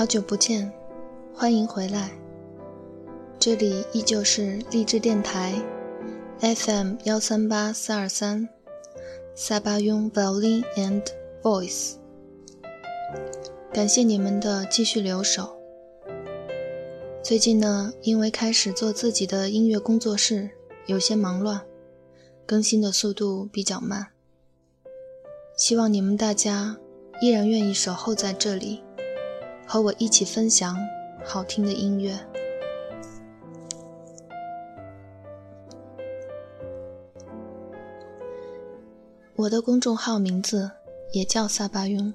好久不见，欢迎回来。这里依旧是励志电台，FM 幺三八四二三，萨巴雍 Violin and Voice。感谢你们的继续留守。最近呢，因为开始做自己的音乐工作室，有些忙乱，更新的速度比较慢。希望你们大家依然愿意守候在这里，和我一起分享好听的音乐。我的公众号名字也叫萨巴雍，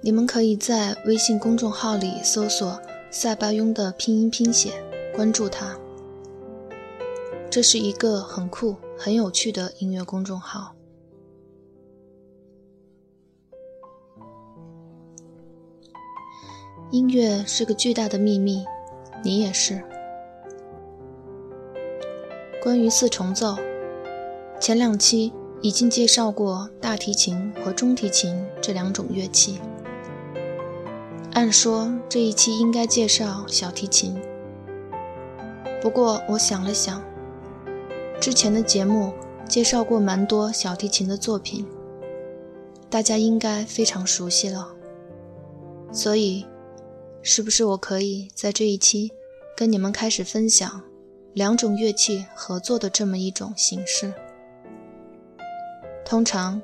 你们可以在微信公众号里搜索“萨巴雍”的拼音拼写，关注它。这是一个很酷、很有趣的音乐公众号。音乐是个巨大的秘密，你也是。关于四重奏，前两期。已经介绍过大提琴和中提琴这两种乐器。按说这一期应该介绍小提琴，不过我想了想，之前的节目介绍过蛮多小提琴的作品，大家应该非常熟悉了。所以，是不是我可以在这一期跟你们开始分享两种乐器合作的这么一种形式？通常，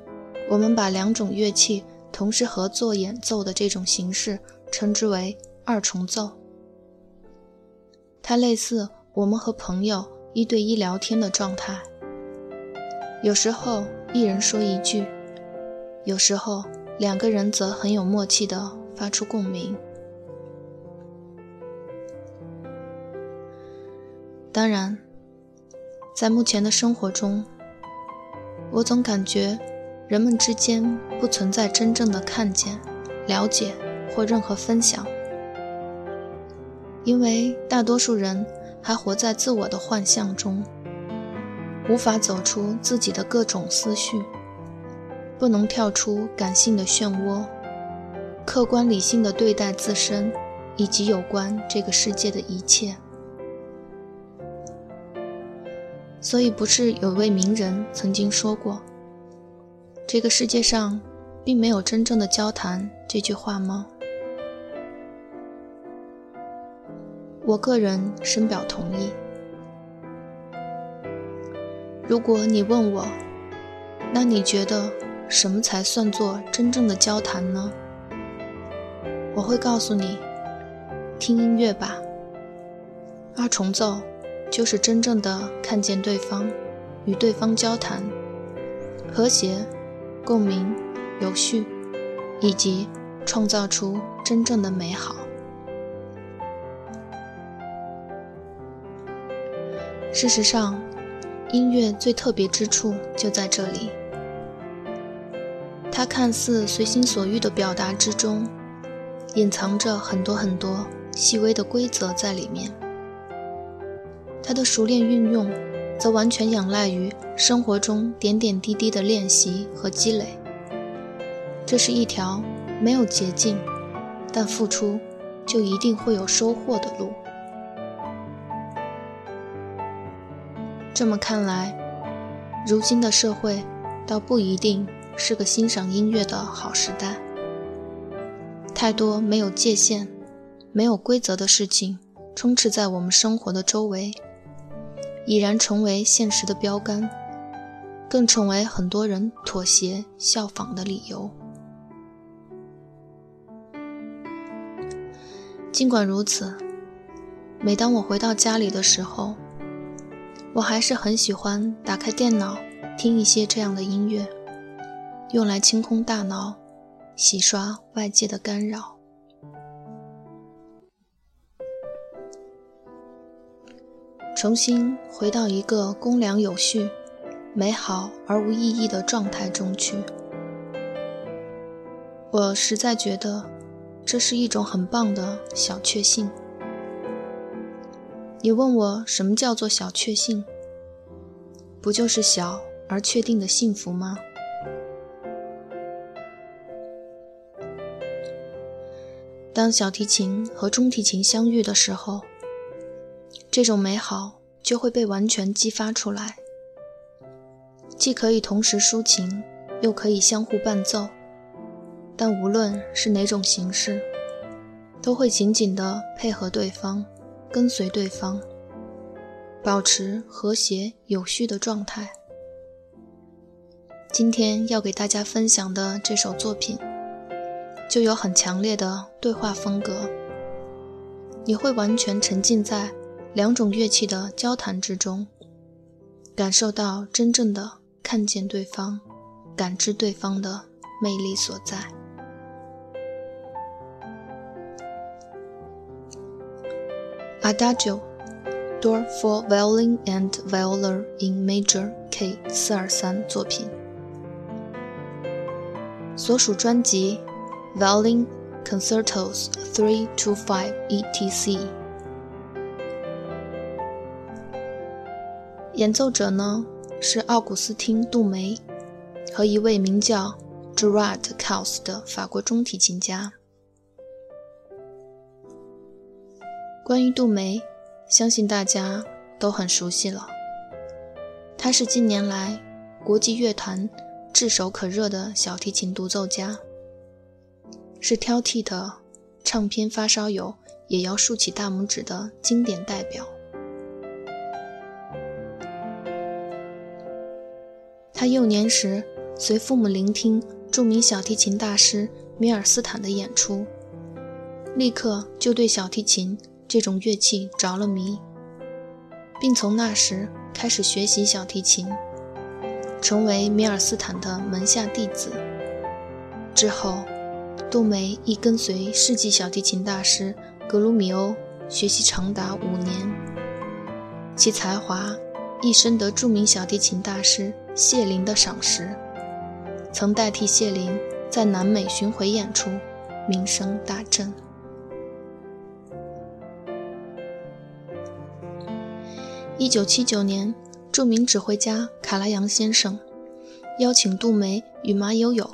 我们把两种乐器同时合作演奏的这种形式称之为二重奏。它类似我们和朋友一对一聊天的状态。有时候一人说一句，有时候两个人则很有默契地发出共鸣。当然，在目前的生活中，我总感觉，人们之间不存在真正的看见、了解或任何分享，因为大多数人还活在自我的幻象中，无法走出自己的各种思绪，不能跳出感性的漩涡，客观理性的对待自身以及有关这个世界的一切。所以，不是有位名人曾经说过：“这个世界上并没有真正的交谈。”这句话吗？我个人深表同意。如果你问我，那你觉得什么才算作真正的交谈呢？我会告诉你：听音乐吧。二重奏。就是真正的看见对方，与对方交谈，和谐、共鸣、有序，以及创造出真正的美好。事实上，音乐最特别之处就在这里。它看似随心所欲的表达之中，隐藏着很多很多细微的规则在里面。它的熟练运用，则完全仰赖于生活中点点滴滴的练习和积累。这是一条没有捷径，但付出就一定会有收获的路。这么看来，如今的社会倒不一定是个欣赏音乐的好时代。太多没有界限、没有规则的事情充斥在我们生活的周围。已然成为现实的标杆，更成为很多人妥协效仿的理由。尽管如此，每当我回到家里的时候，我还是很喜欢打开电脑听一些这样的音乐，用来清空大脑，洗刷外界的干扰。重新回到一个公良有序、美好而无意义的状态中去，我实在觉得这是一种很棒的小确幸。你问我什么叫做小确幸？不就是小而确定的幸福吗？当小提琴和中提琴相遇的时候，这种美好就会被完全激发出来，既可以同时抒情，又可以相互伴奏。但无论是哪种形式，都会紧紧地配合对方，跟随对方，保持和谐有序的状态。今天要给大家分享的这首作品，就有很强烈的对话风格，你会完全沉浸在两种乐器的交谈之中，感受到真正的看见对方，感知对方的魅力所在。Adagio, Door for Violin and Viola in Major K 四二三作品，所属专辑《Violin Concertos Three to Five ETC》。演奏者呢是奥古斯汀·杜梅和一位名叫 Gerard Kaus 的法国中提琴家。关于杜梅，相信大家都很熟悉了。他是近年来国际乐坛炙手可热的小提琴独奏家，是挑剔的唱片发烧友也要竖起大拇指的经典代表。他幼年时随父母聆听著名小提琴大师米尔斯坦的演出，立刻就对小提琴。这种乐器着了迷，并从那时开始学习小提琴，成为米尔斯坦的门下弟子。之后，杜梅亦跟随世纪小提琴大师格鲁米欧学习长达五年，其才华亦深得著名小提琴大师谢林的赏识，曾代替谢林在南美巡回演出，名声大振。一九七九年，著名指挥家卡拉扬先生邀请杜梅与马友友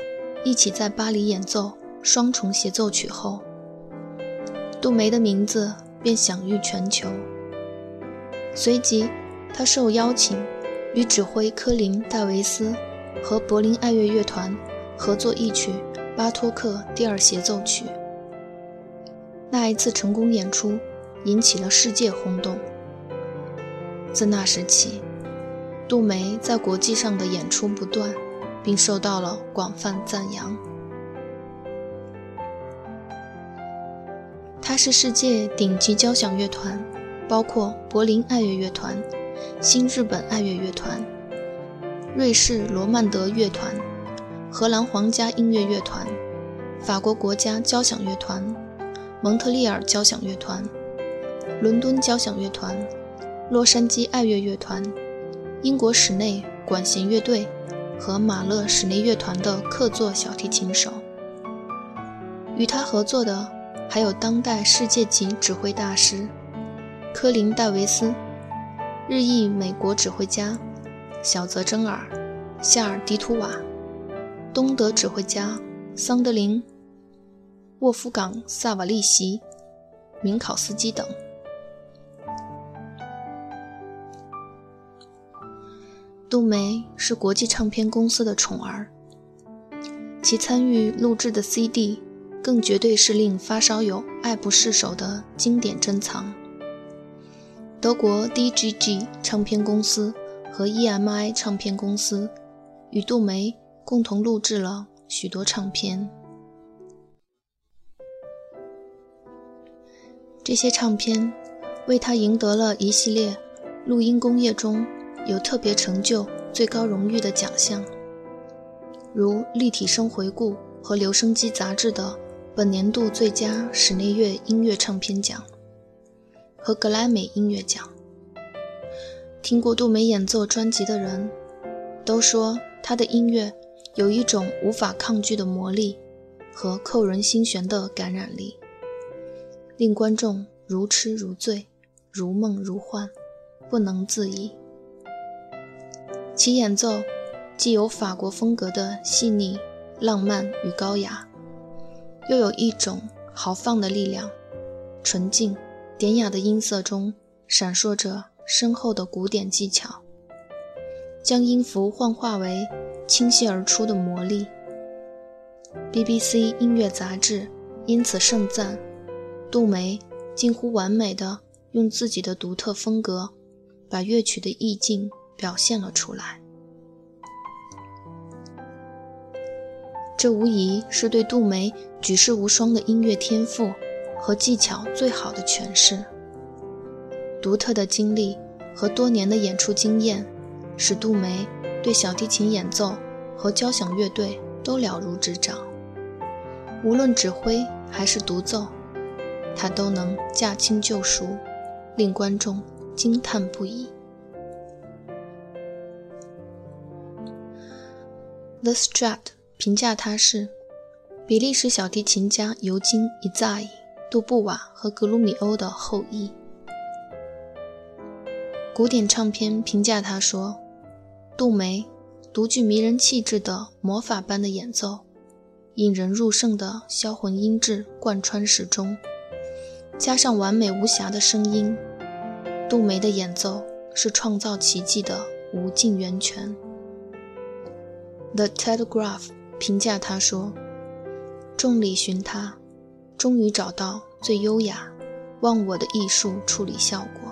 一起在巴黎演奏双重协奏曲后，杜梅的名字便享誉全球。随即，他受邀请与指挥科林·戴维斯和柏林爱乐乐团合作一曲巴托克第二协奏曲。那一次成功演出引起了世界轰动。自那时起，杜梅在国际上的演出不断，并受到了广泛赞扬。他是世界顶级交响乐团，包括柏林爱乐乐团、新日本爱乐乐团、瑞士罗曼德乐团、荷兰皇家音乐乐团、法国国家交响乐团、蒙特利尔交响乐团、伦敦交响乐团。洛杉矶爱乐乐团、英国室内管弦乐队和马勒室内乐团的客座小提琴手。与他合作的还有当代世界级指挥大师科林·戴维斯、日裔美国指挥家小泽征尔、夏尔·迪图瓦、东德指挥家桑德林、沃夫冈·萨瓦利席、明考斯基等。杜梅是国际唱片公司的宠儿，其参与录制的 CD 更绝对是令发烧友爱不释手的经典珍藏。德国 DGG 唱片公司和 EMI 唱片公司与杜梅共同录制了许多唱片，这些唱片为他赢得了一系列录音工业中。有特别成就、最高荣誉的奖项，如立体声回顾和留声机杂志的本年度最佳室内乐音乐唱片奖和格莱美音乐奖。听过杜梅演奏专辑的人，都说他的音乐有一种无法抗拒的魔力和扣人心弦的感染力，令观众如痴如醉、如梦如幻，不能自已。其演奏既有法国风格的细腻、浪漫与高雅，又有一种豪放的力量，纯净、典雅的音色中闪烁着深厚的古典技巧，将音符幻化为倾泻而出的魔力。BBC 音乐杂志因此盛赞杜梅近乎完美的用自己的独特风格把乐曲的意境表现了出来。这无疑是对杜梅举世无双的音乐天赋和技巧最好的诠释。独特的经历和多年的演出经验，使杜梅对小提琴演奏和交响乐队都了如指掌。无论指挥还是独奏，他都能驾轻就熟，令观众惊叹不已。The Strat。评价他是比利时小提琴家尤金·伊扎伊、杜布瓦和格鲁米欧的后裔。古典唱片评价他说：“杜梅独具迷人气质的魔法般的演奏，引人入胜的销魂音质贯穿始终，加上完美无瑕的声音，杜梅的演奏是创造奇迹的无尽源泉。” The Telegraph。评价他说：“众里寻他，终于找到最优雅、忘我的艺术处理效果。”